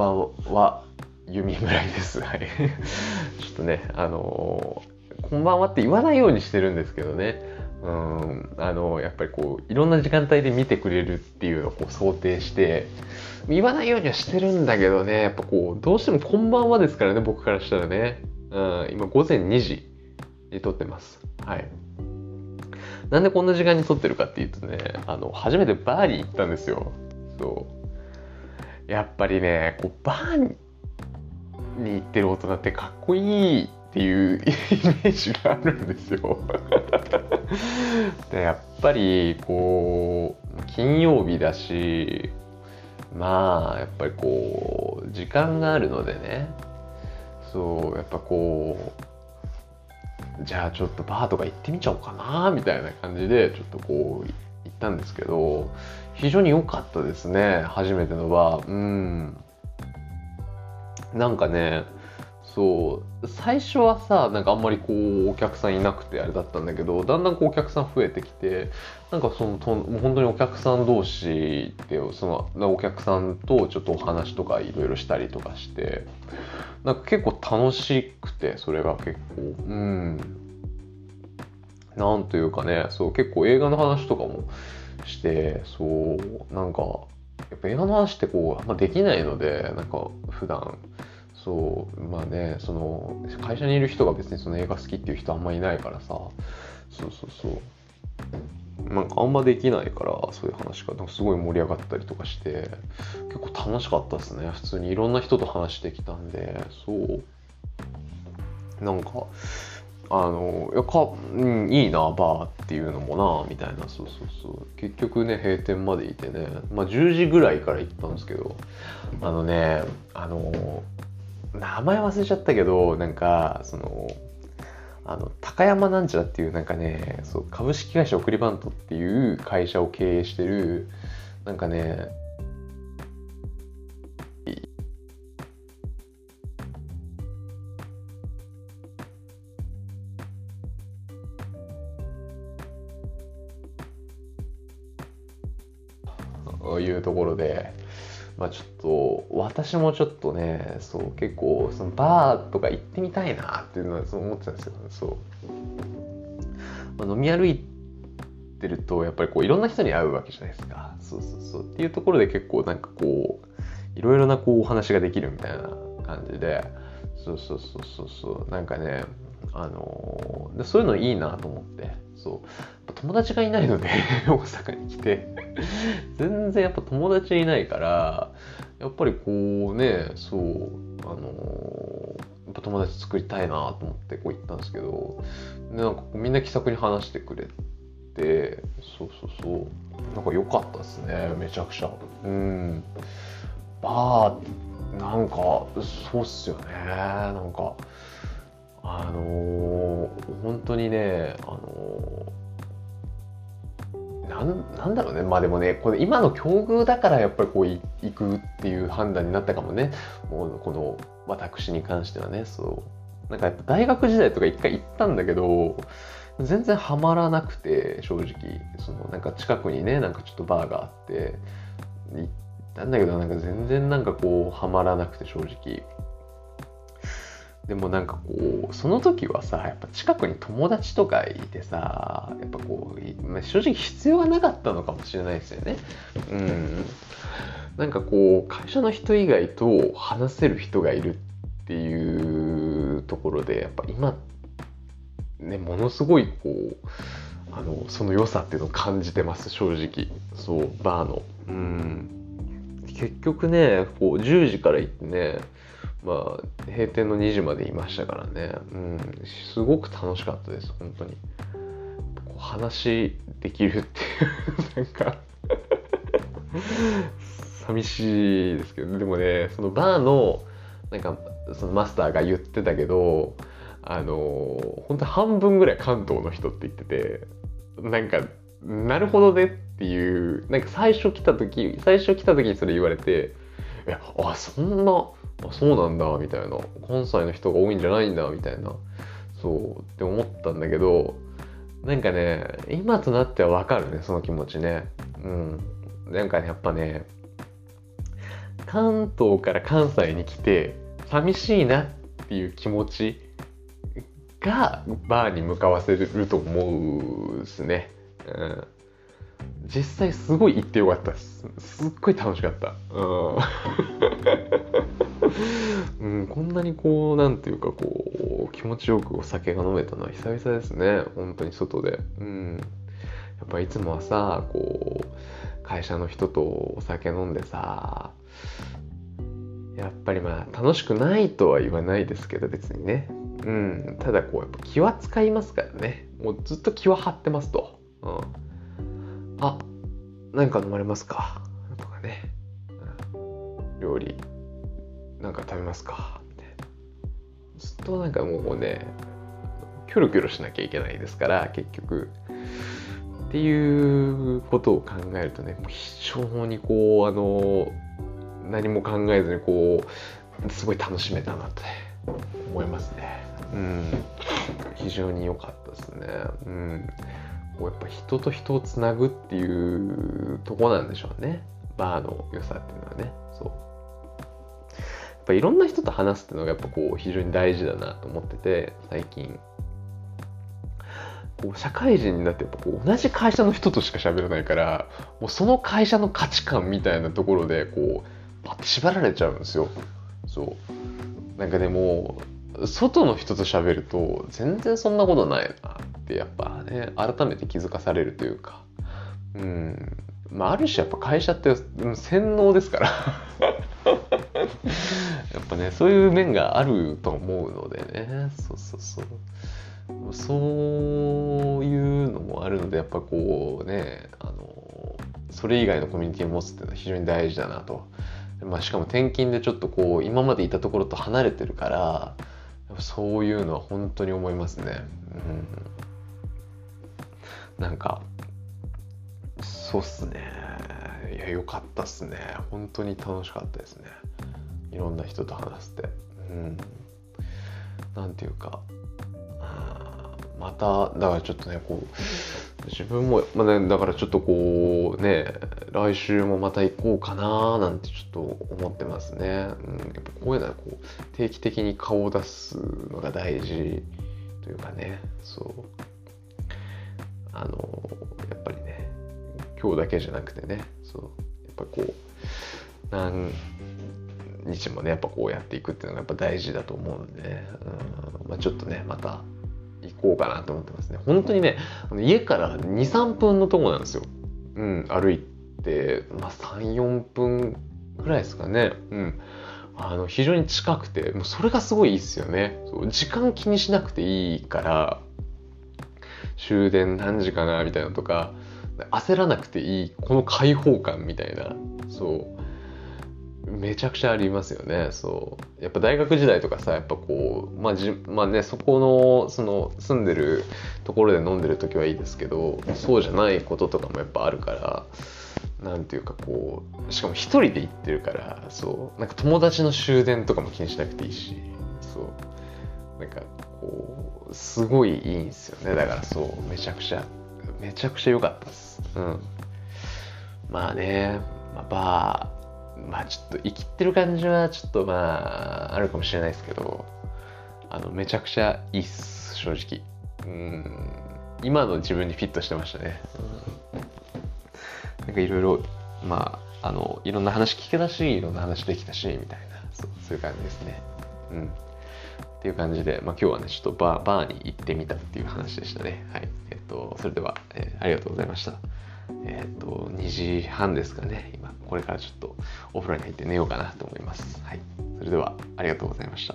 ばんは、弓村井です。はい。ちょっとね、あのーこんばんはって言わないようにしてるんですけどね。うん、あのやっぱりこういろんな時間帯で見てくれるっていうのをこう想定して言わないようにはしてるんだけどねやっぱこうどうしてもこんばんはですからね僕からしたらね、うん、今午前2時に撮ってますはいなんでこんな時間に撮ってるかっていうとねあの初めてバーに行ったんですよそうやっぱりねこうバーに行ってる大人ってかっこいいっていうイメージがあるんですよ。でやっぱりこう金曜日だしまあやっぱりこう時間があるのでね。そうやっぱこうじゃあちょっとバーとか行ってみちゃおうかなみたいな感じでちょっとこうったんですけど非常に良かったですね初めてのバーうん。なんかねそう最初はさなんかあんまりこうお客さんいなくてあれだったんだけどだんだんこうお客さん増えてきてなんかそのともう本当にお客さん同士でそのお客さんとちょっとお話とかいろいろしたりとかしてなんか結構楽しくてそれが結構。うん。なんというかねそう結構映画の話とかもしてそうなんかやっぱ映画の話ってこうあんまできないのでなんか普段。そうまあねその会社にいる人が別にその映画好きっていう人あんまいないからさ。そうそうそう。なんかあんまできないからそういう話がなんかすごい盛り上がったりとかして結構楽しかったですね。普通にいろんな人と話してきたんでそう。なんかあのいやか、うん、いいなバーっていうのもなみたいな。そうそうそう。結局ね閉店までいてね。まあ10時ぐらいから行ったんですけど。あのねあの名前忘れちゃったけどなんかそのあの高山なんちゃらっていうなんかねそう株式会社送りバントっていう会社を経営してるなんかねいうところで、まあちょっと、私もちょっとね、そう、結構、そのバーとか行ってみたいなっていうのはそう思ってたんですよ、そう。まあ、飲み歩いてると、やっぱりこう、いろんな人に会うわけじゃないですか。そうそうそう。っていうところで結構なんかこう、いろいろなこう、お話ができるみたいな感じで、そうそうそうそうそう、なんかね、あのでそういうのいいなと思ってそう。友達がいないので 大阪に来て。全然やっぱ友達いないからやっぱりこうねそうあのやっぱ友達作りたいなと思ってこう行ったんですけどなんかみんな気さくに話してくれてそうそうそう。なんか良かったですねめちゃくちゃ。うん。バーなんかそうっすよね。なんかあのー、本当にね、あの、なんなんだろうね。まあでもねこれ今の境遇だからやっぱりこう行くっていう判断になったかもね。もうこの私に関してはね。そう。なんかやっぱ大学時代とか一回行ったんだけど全然ハマらなくて正直。そのなんか近くにねなんかちょっとバーがあって行ったんだけどなんか全然なんかこうハマらなくて正直。でもなんかこうその時はさやっぱ近くに友達とかいてさやっぱこう正直必要はなかったのかもしれないですよね。うん。なんかこう会社の人以外と話せる人がいるっていうところでやっぱ今ねものすごいこうあのその良さっていうのを感じてます正直。そうバーの。うん。結局ねこう10時から行ってねまあ、閉店の2時までいましたからね、うん、すごく楽しかったです、本当に。話できるっていう、なんか。寂しいですけど、でもね、そのバーの、なんか、そのマスターが言ってたけど、あの、本当半分ぐらい関東の人って言ってて、なんか、なるほどねっていう、なんか最初来た時、最初来た時にそれ言われて、え、あ、そんな、あそうなんだみたいな関西の人が多いんじゃないんだみたいなそうって思ったんだけどなんかね今となってはわかるねその気持ちねうんなんかねやっぱね関東から関西に来て寂しいなっていう気持ちがバーに向かわせると思うですね。うん、実際すごい行ってよかったです。すっごい楽しかった。うん、うん、こんなにこう、なんていうかこう、気持ちよくお酒が飲めたのは久々ですね。本当に外で。うん。やっぱいつもはさ、こう、会社の人とお酒飲んでさ、やっぱりまあ楽しくないとは言わないですけど別にね。うん、ただこうやっぱ気は使いますからね。もうずっと気は張ってますと、うん、あ何か飲まれますか？とかね、料理。なんか食べますか？みたいなずっとなんかもうねキョロキョロしなきゃいけないですから結局っていうことを考えるとね非常にこうあの何も考えずにこうすごい楽しめたなって思いますね。うん、非常に良かったですね。うん、こうやっぱ人と人をつなぐっていうとこなんでしょうね。バーの良さっていうのはね。そう。ぱいろんな人と話すっていうのがやっぱこう非常に大事だなと思ってて、最近。こう社会人になってやっぱこう同じ会社の人としか喋らないからもうその会社の価値観みたいなところでこうパッて縛られちゃうんですよ。そうなんかでも外の人と喋ると全然そんなことないなってやっぱね改めて気づかされるというかうんまあある種やっぱ会社って洗脳ですからねそういう面があると思うのでね。そうそうそう。そういうのもあるのでやっぱこうねあのそれ以外のコミュニティを持つっていうのは非常に大事だなと、まあ、しかも転勤でちょっとこう今までいたところと離れてるからそういうのは本当に思いますね。うん、なんかそうっすね。いや良かったっすね。本当に楽しかったですね。いろんな人と話して。うん。なんていうかまただからちょっとねこう自分も、まあね、だからちょっとこうね来週もまた行こうかななんてちょっと思ってますね、うん、やっぱこういうのはこう定期的に顔を出すのが大事というかねそう。あのやっぱりね今日だけじゃなくてねそう。やっぱこう何日もねやっぱこうやっていくっていうのがやっぱ大事だと思うんでね、うんまあ、ちょっとねまた行こうかなと思ってますね。本当にね、家から2、3分のとこなんですよ。うん、歩いて、まあ、3、4分ぐらいですかね。うん。あの、非常に近くて、もうそれがすごいいいっすよね。そう時間気にしなくていいから、終電何時かなみたいなとか、焦らなくていい、この開放感みたいな、そう。めちゃくちゃありますよね。そう。やっぱ大学時代とかさやっぱこうまあじまあねそこのその住んでるところで飲んでる時はいいですけどそうじゃないこととかもやっぱあるからなんていうかこうしかも一人で行ってるからそう。なんか友達の終電とかも気にしなくていいしそう。なんかこうすごいいいんですよね。だからそうめちゃくちゃめちゃくちゃ良かったです。うん。まあね、まあ、バーまあちょっと生きってる感じはちょっとまああるかもしれないですけどあのめちゃくちゃいいっす正直。うん。今の自分にフィットしてましたね、うん、なんかいろいろまああのいろんな話聞けたしいろんな話できたしみたいな。そうそういう感じですね。うん。っていう感じで、まあ、今日はねちょっとバーバーに行ってみたっていう話でしたね。はい。えっとそれでは、えー、ありがとうございました。えっ、ー、と、2時半ですかね。今、これからちょっとお風呂に入って寝ようかなと思います。はい。それでは、ありがとうございました。